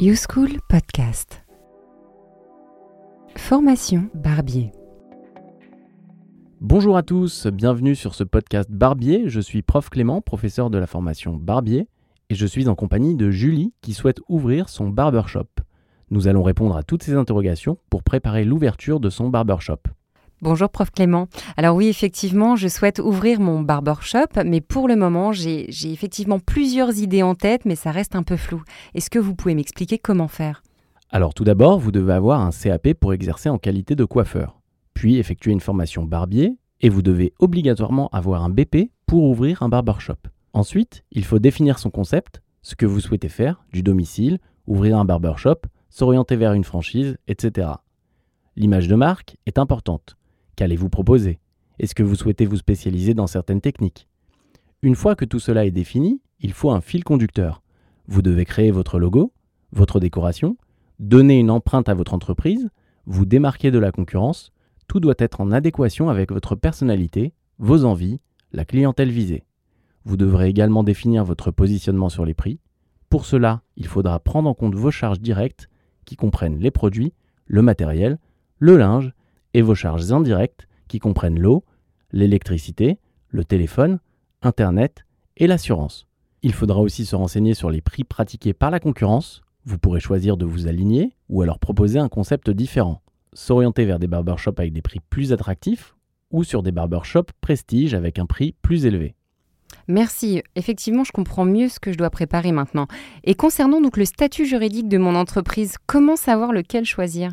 YouSchool Podcast. Formation Barbier. Bonjour à tous, bienvenue sur ce podcast Barbier. Je suis prof Clément, professeur de la formation Barbier, et je suis en compagnie de Julie qui souhaite ouvrir son barbershop. Nous allons répondre à toutes ces interrogations pour préparer l'ouverture de son barbershop. Bonjour prof Clément. Alors oui, effectivement, je souhaite ouvrir mon barbershop, mais pour le moment, j'ai effectivement plusieurs idées en tête, mais ça reste un peu flou. Est-ce que vous pouvez m'expliquer comment faire? Alors tout d'abord, vous devez avoir un CAP pour exercer en qualité de coiffeur, puis effectuer une formation barbier, et vous devez obligatoirement avoir un BP pour ouvrir un barbershop. Ensuite, il faut définir son concept, ce que vous souhaitez faire, du domicile, ouvrir un barbershop, s'orienter vers une franchise, etc. L'image de marque est importante. Qu'allez-vous proposer? Est-ce que vous souhaitez vous spécialiser dans certaines techniques? Une fois que tout cela est défini, il faut un fil conducteur. Vous devez créer votre logo, votre décoration, donner une empreinte à votre entreprise, vous démarquer de la concurrence, tout doit être en adéquation avec votre personnalité, vos envies, la clientèle visée. Vous devrez également définir votre positionnement sur les prix. Pour cela, il faudra prendre en compte vos charges directes qui comprennent les produits, le matériel, le linge et vos charges indirectes qui comprennent l'eau, l'électricité, le téléphone, Internet et l'assurance. Il faudra aussi se renseigner sur les prix pratiqués par la concurrence. Vous pourrez choisir de vous aligner ou alors proposer un concept différent. S'orienter vers des barbershops avec des prix plus attractifs ou sur des barbershops prestige avec un prix plus élevé. Merci. Effectivement, je comprends mieux ce que je dois préparer maintenant. Et concernant donc le statut juridique de mon entreprise, comment savoir lequel choisir?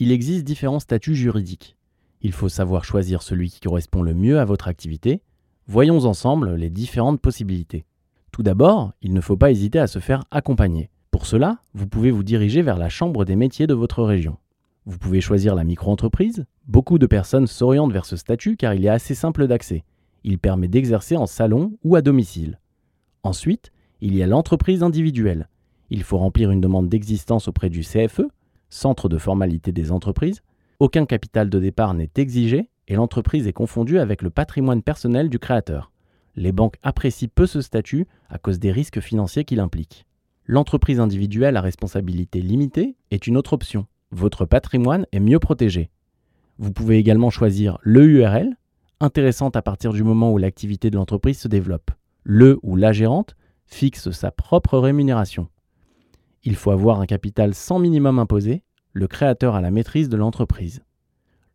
Il existe différents statuts juridiques. Il faut savoir choisir celui qui correspond le mieux à votre activité. Voyons ensemble les différentes possibilités. Tout d'abord, il ne faut pas hésiter à se faire accompagner. Pour cela, vous pouvez vous diriger vers la chambre des métiers de votre région. Vous pouvez choisir la micro-entreprise. Beaucoup de personnes s'orientent vers ce statut car il est assez simple d'accès. Il permet d'exercer en salon ou à domicile. Ensuite, il y a l'entreprise individuelle. Il faut remplir une demande d'existence auprès du CFE, centre de formalité des entreprises, aucun capital de départ n'est exigé et l'entreprise est confondue avec le patrimoine personnel du créateur. Les banques apprécient peu ce statut à cause des risques financiers qu'il implique. L'entreprise individuelle à responsabilité limitée est une autre option. Votre patrimoine est mieux protégé. Vous pouvez également choisir l'EURL, intéressante à partir du moment où l'activité de l'entreprise se développe. Le ou la gérante fixe sa propre rémunération. Il faut avoir un capital sans minimum imposé, le créateur a la maîtrise de l'entreprise.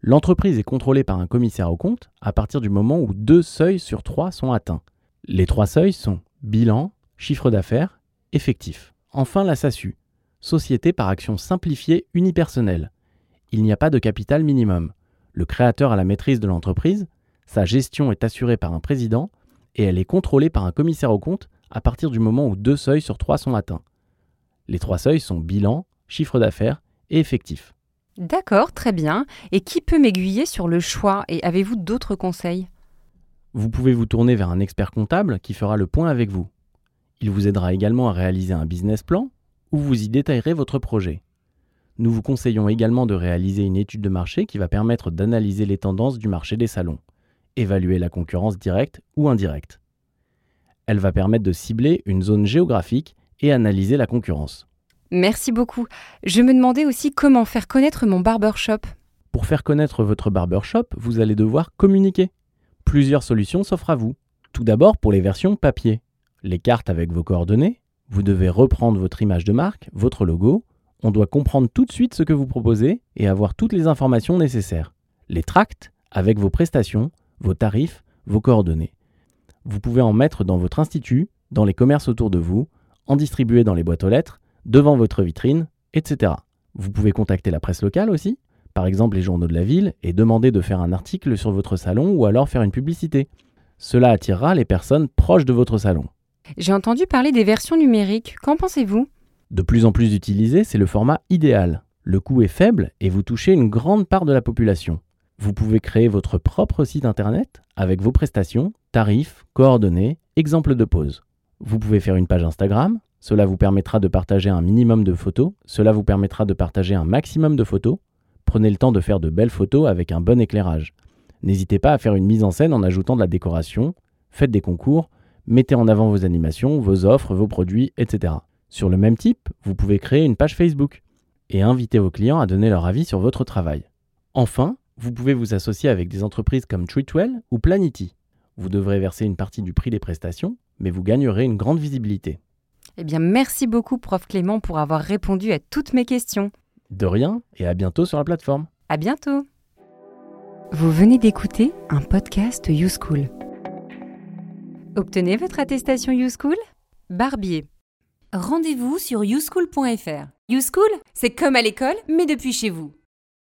L'entreprise est contrôlée par un commissaire au compte à partir du moment où deux seuils sur trois sont atteints. Les trois seuils sont bilan, chiffre d'affaires, effectif. Enfin la SASU, société par action simplifiée unipersonnelle. Il n'y a pas de capital minimum. Le créateur a la maîtrise de l'entreprise, sa gestion est assurée par un président et elle est contrôlée par un commissaire au compte à partir du moment où deux seuils sur trois sont atteints. Les trois seuils sont bilan, chiffre d'affaires et effectif. D'accord, très bien. Et qui peut m'aiguiller sur le choix Et avez-vous d'autres conseils? Vous pouvez vous tourner vers un expert comptable qui fera le point avec vous. Il vous aidera également à réaliser un business plan où vous y détaillerez votre projet. Nous vous conseillons également de réaliser une étude de marché qui va permettre d'analyser les tendances du marché des salons, évaluer la concurrence directe ou indirecte. Elle va permettre de cibler une zone géographique et analyser la concurrence. Merci beaucoup. Je me demandais aussi comment faire connaître mon barbershop. Pour faire connaître votre barbershop, vous allez devoir communiquer. Plusieurs solutions s'offrent à vous. Tout d'abord pour les versions papier. Les cartes avec vos coordonnées, vous devez reprendre votre image de marque, votre logo, on doit comprendre tout de suite ce que vous proposez et avoir toutes les informations nécessaires. Les tracts avec vos prestations, vos tarifs, vos coordonnées. Vous pouvez en mettre dans votre institut, dans les commerces autour de vous, en distribuer dans les boîtes aux lettres, devant votre vitrine, etc. Vous pouvez contacter la presse locale aussi, par exemple les journaux de la ville, et demander de faire un article sur votre salon ou alors faire une publicité. Cela attirera les personnes proches de votre salon. J'ai entendu parler des versions numériques. Qu'en pensez-vous? De plus en plus utilisé, c'est le format idéal. Le coût est faible et vous touchez une grande part de la population. Vous pouvez créer votre propre site internet avec vos prestations, tarifs, coordonnées, exemples de pause. Vous pouvez faire une page Instagram, cela vous permettra de partager un minimum de photos, cela vous permettra de partager un maximum de photos. Prenez le temps de faire de belles photos avec un bon éclairage. N'hésitez pas à faire une mise en scène en ajoutant de la décoration, faites des concours, mettez en avant vos animations, vos offres, vos produits, etc. Sur le même type, vous pouvez créer une page Facebook et inviter vos clients à donner leur avis sur votre travail. Enfin, vous pouvez vous associer avec des entreprises comme Treatwell ou Planity. Vous devrez verser une partie du prix des prestations, mais vous gagnerez une grande visibilité. Eh bien, merci beaucoup, prof Clément, pour avoir répondu à toutes mes questions. De rien et à bientôt sur la plateforme. À bientôt. Vous venez d'écouter un podcast YouSchool. Obtenez votre attestation YouSchool? Barbier. Rendez-vous sur youschool.fr. YouSchool, c'est comme à l'école, mais depuis chez vous.